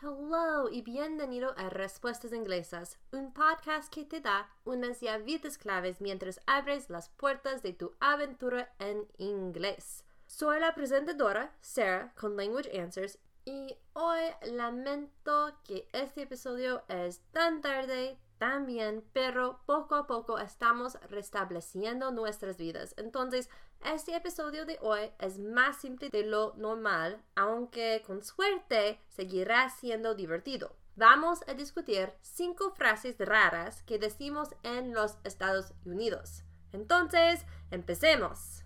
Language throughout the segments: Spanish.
Hello y bienvenido a Respuestas Inglesas, un podcast que te da unas llavitas claves mientras abres las puertas de tu aventura en inglés. Soy la presentadora, Sarah, con Language Answers, y hoy lamento que este episodio es tan tarde, también, pero poco a poco estamos restableciendo nuestras vidas. Entonces, este episodio de hoy es más simple de lo normal, aunque con suerte seguirá siendo divertido. Vamos a discutir cinco frases raras que decimos en los Estados Unidos. Entonces, empecemos.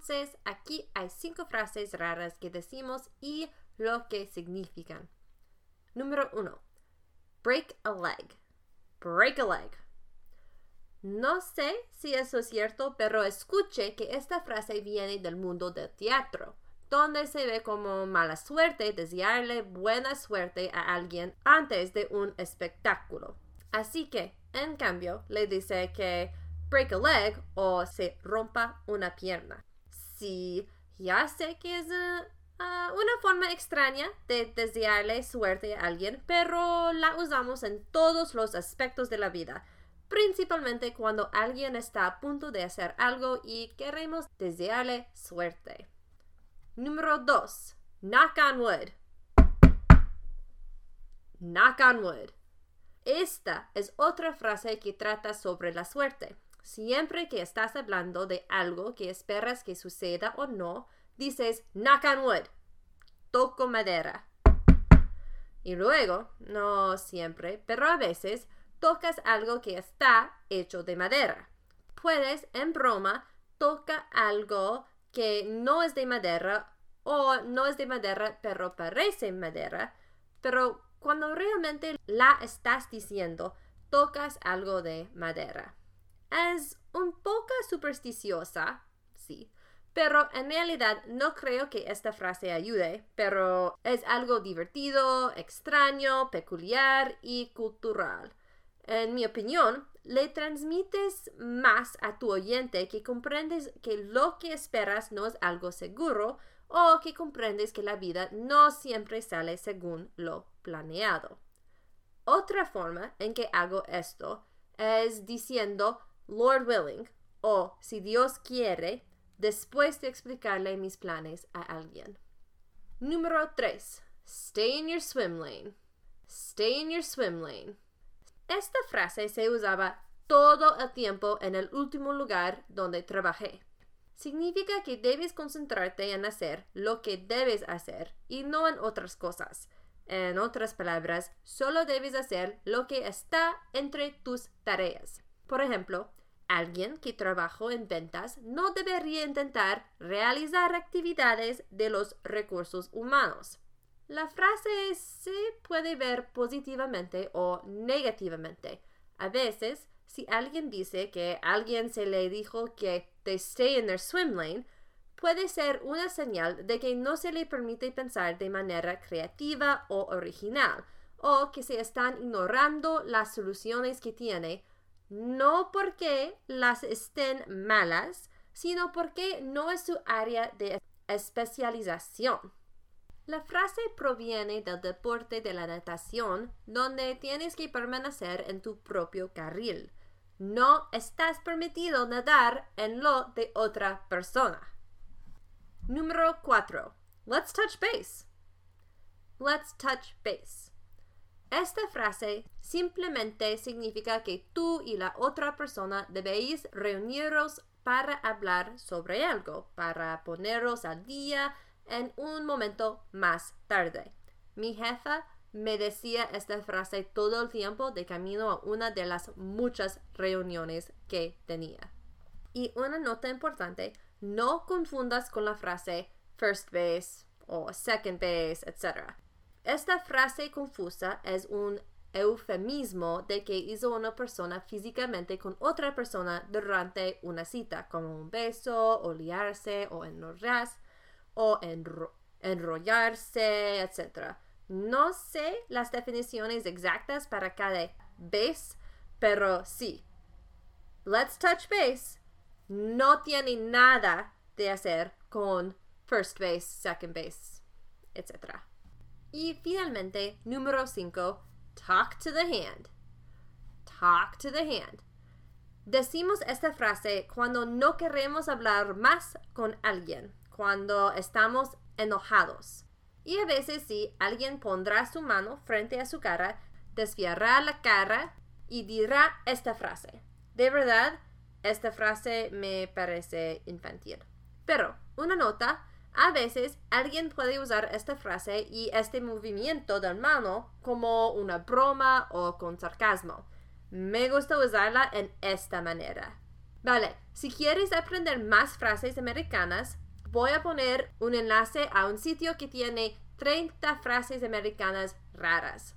Entonces, aquí hay cinco frases raras que decimos y lo que significan. Número 1. Break a leg. Break a leg. No sé si eso es cierto, pero escuché que esta frase viene del mundo del teatro, donde se ve como mala suerte desearle buena suerte a alguien antes de un espectáculo. Así que, en cambio, le dice que break a leg o se rompa una pierna. Sí, ya sé que es eh, ah, una forma extraña de desearle suerte a alguien, pero la usamos en todos los aspectos de la vida, principalmente cuando alguien está a punto de hacer algo y queremos desearle suerte. Número 2. Knock on wood. Knock on wood. Esta es otra frase que trata sobre la suerte. Siempre que estás hablando de algo que esperas que suceda o no, dices knock on wood, toco madera. Y luego, no siempre, pero a veces, tocas algo que está hecho de madera. Puedes, en broma, toca algo que no es de madera o no es de madera pero parece madera, pero cuando realmente la estás diciendo, tocas algo de madera. Es un poco supersticiosa, sí, pero en realidad no creo que esta frase ayude, pero es algo divertido, extraño, peculiar y cultural. En mi opinión, le transmites más a tu oyente que comprendes que lo que esperas no es algo seguro o que comprendes que la vida no siempre sale según lo planeado. Otra forma en que hago esto es diciendo Lord willing, o si Dios quiere, después de explicarle mis planes a alguien. Número 3. Stay in your swim lane. Stay in your swim lane. Esta frase se usaba todo el tiempo en el último lugar donde trabajé. Significa que debes concentrarte en hacer lo que debes hacer y no en otras cosas. En otras palabras, solo debes hacer lo que está entre tus tareas. Por ejemplo, Alguien que trabajó en ventas no debería intentar realizar actividades de los recursos humanos. La frase se puede ver positivamente o negativamente. A veces, si alguien dice que alguien se le dijo que they stay in their swim lane, puede ser una señal de que no se le permite pensar de manera creativa o original, o que se están ignorando las soluciones que tiene no porque las estén malas, sino porque no es su área de especialización. La frase proviene del deporte de la natación, donde tienes que permanecer en tu propio carril. No estás permitido nadar en lo de otra persona. Número 4. Let's touch base. Let's touch base. Esta frase simplemente significa que tú y la otra persona debéis reuniros para hablar sobre algo, para poneros al día en un momento más tarde. Mi jefa me decía esta frase todo el tiempo de camino a una de las muchas reuniones que tenía. Y una nota importante, no confundas con la frase first base o second base, etc. Esta frase confusa es un eufemismo de que hizo una persona físicamente con otra persona durante una cita, como un beso, o liarse, o enrollarse, o enrollarse, etc. No sé las definiciones exactas para cada base, pero sí. Let's touch base no tiene nada de hacer con first base, second base, etc. Y finalmente, número 5, talk to the hand. Talk to the hand. Decimos esta frase cuando no queremos hablar más con alguien, cuando estamos enojados. Y a veces sí, alguien pondrá su mano frente a su cara, desviará la cara y dirá esta frase. De verdad, esta frase me parece infantil. Pero, una nota, a veces alguien puede usar esta frase y este movimiento de mano como una broma o con sarcasmo. Me gusta usarla en esta manera. Vale, si quieres aprender más frases americanas, voy a poner un enlace a un sitio que tiene 30 frases americanas raras.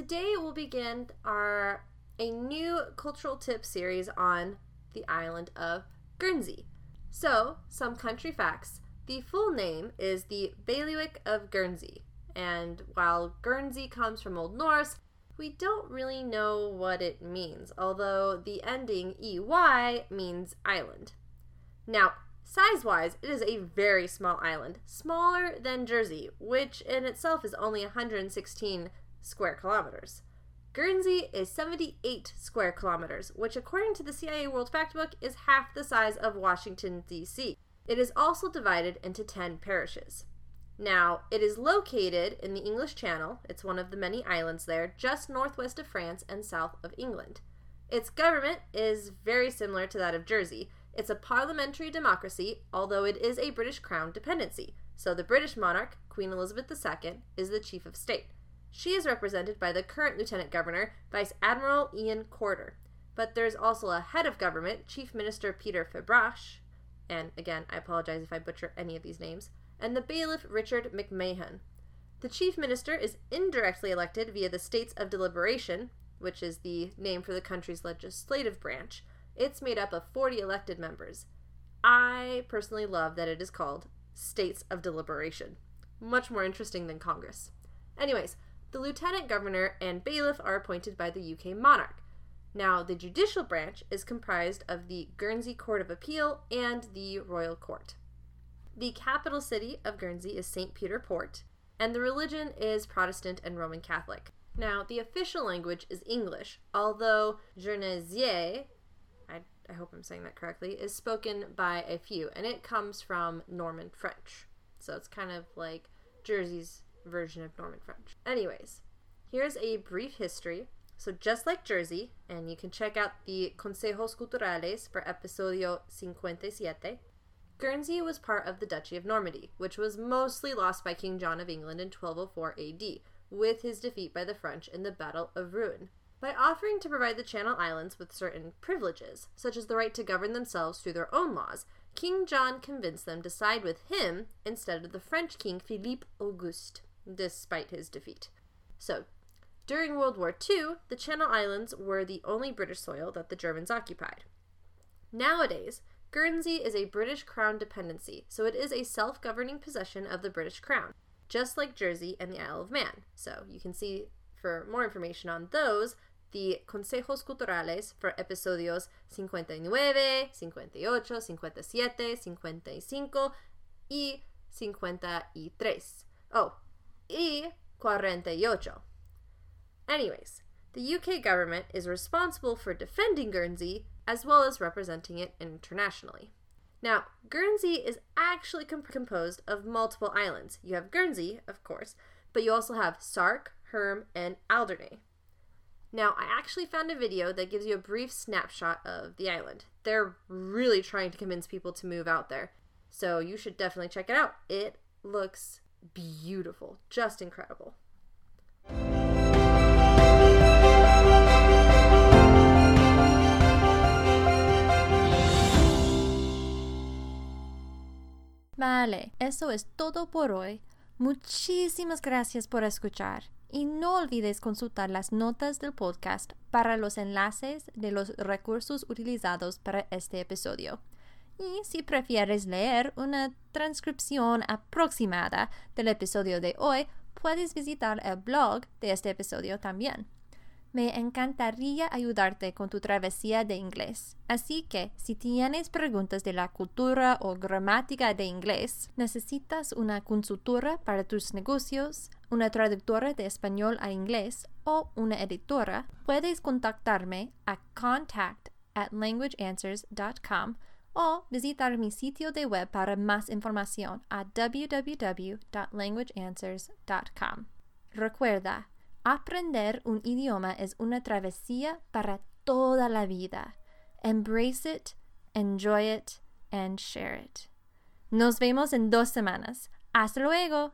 Today we'll begin our a new cultural tip series on the island of Guernsey. So, some country facts. The full name is the Bailiwick of Guernsey, and while Guernsey comes from Old Norse, we don't really know what it means, although the ending EY means island. Now, size wise, it is a very small island, smaller than Jersey, which in itself is only 116 square kilometers. Guernsey is 78 square kilometers, which, according to the CIA World Factbook, is half the size of Washington, D.C. It is also divided into 10 parishes. Now, it is located in the English Channel, it's one of the many islands there, just northwest of France and south of England. Its government is very similar to that of Jersey. It's a parliamentary democracy, although it is a British Crown dependency. So the British monarch, Queen Elizabeth II, is the chief of state. She is represented by the current Lieutenant Governor, Vice Admiral Ian Corder. But there's also a head of government, Chief Minister Peter Fabrash, and again, I apologize if I butcher any of these names, and the bailiff Richard McMahon. The Chief Minister is indirectly elected via the States of Deliberation, which is the name for the country's legislative branch. It's made up of 40 elected members. I personally love that it is called States of Deliberation. Much more interesting than Congress. Anyways, the lieutenant governor and bailiff are appointed by the UK monarch. Now, the judicial branch is comprised of the Guernsey Court of Appeal and the Royal Court. The capital city of Guernsey is St. Peter Port, and the religion is Protestant and Roman Catholic. Now, the official language is English, although Guernesey, I, I hope I'm saying that correctly, is spoken by a few, and it comes from Norman French. So it's kind of like Jersey's version of Norman French. Anyways, here's a brief history. So just like Jersey, and you can check out the Consejos Culturales for episodio 57, Guernsey was part of the Duchy of Normandy, which was mostly lost by King John of England in 1204 AD, with his defeat by the French in the Battle of Rouen. By offering to provide the Channel Islands with certain privileges, such as the right to govern themselves through their own laws, King John convinced them to side with him instead of the French king Philippe Auguste despite his defeat. So, during World War II, the Channel Islands were the only British soil that the Germans occupied. Nowadays, Guernsey is a British Crown dependency, so it is a self governing possession of the British Crown, just like Jersey and the Isle of Man. So you can see for more information on those the Consejos Culturales for episodios 59, 58, 57, 55 y 53. Oh, y 48. Anyways, the UK government is responsible for defending Guernsey as well as representing it internationally. Now, Guernsey is actually comp- composed of multiple islands. You have Guernsey, of course, but you also have Sark, Herm, and Alderney. Now, I actually found a video that gives you a brief snapshot of the island. They're really trying to convince people to move out there, so you should definitely check it out. It looks beautiful, just incredible. Vale, eso es todo por hoy. Muchísimas gracias por escuchar y no olvides consultar las notas del podcast para los enlaces de los recursos utilizados para este episodio. Y si prefieres leer una transcripción aproximada del episodio de hoy, puedes visitar el blog de este episodio también. Me encantaría ayudarte con tu travesía de inglés. Así que si tienes preguntas de la cultura o gramática de inglés, necesitas una consultora para tus negocios, una traductora de español a inglés o una editora, puedes contactarme a contact at languageanswers.com o visitar mi sitio de web para más información a www.languageanswers.com. Recuerda, aprender un idioma es una travesía para toda la vida. Embrace it, enjoy it, and share it. Nos vemos en dos semanas. Hasta luego.